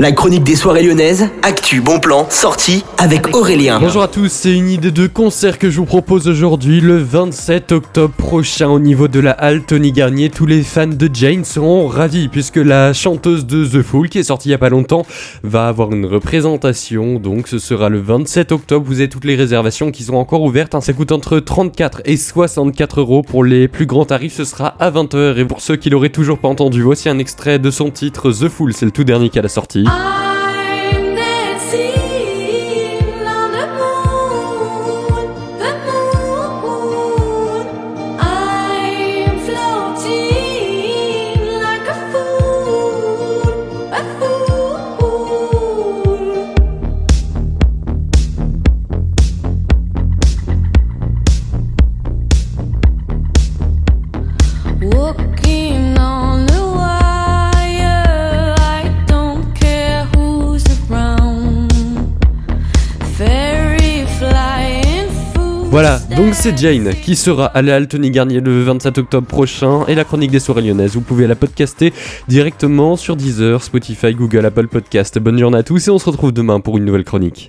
La chronique des soirées lyonnaises, actu, bon plan, sortie avec Aurélien. Bonjour à tous, c'est une idée de concert que je vous propose aujourd'hui le 27 octobre prochain au niveau de la halle Tony Garnier. Tous les fans de Jane seront ravis puisque la chanteuse de The Fool qui est sortie il y a pas longtemps va avoir une représentation. Donc ce sera le 27 octobre. Vous avez toutes les réservations qui sont encore ouvertes. Hein. Ça coûte entre 34 et 64 euros pour les plus grands tarifs. Ce sera à 20h et pour ceux qui l'auraient toujours pas entendu, voici un extrait de son titre The Fool. C'est le tout dernier qu'elle a sorti. I Voilà, donc c'est Jane qui sera à la halle Tony Garnier le 27 octobre prochain et la chronique des soirées lyonnaises. Vous pouvez la podcaster directement sur Deezer, Spotify, Google, Apple Podcast. Bonne journée à tous et on se retrouve demain pour une nouvelle chronique.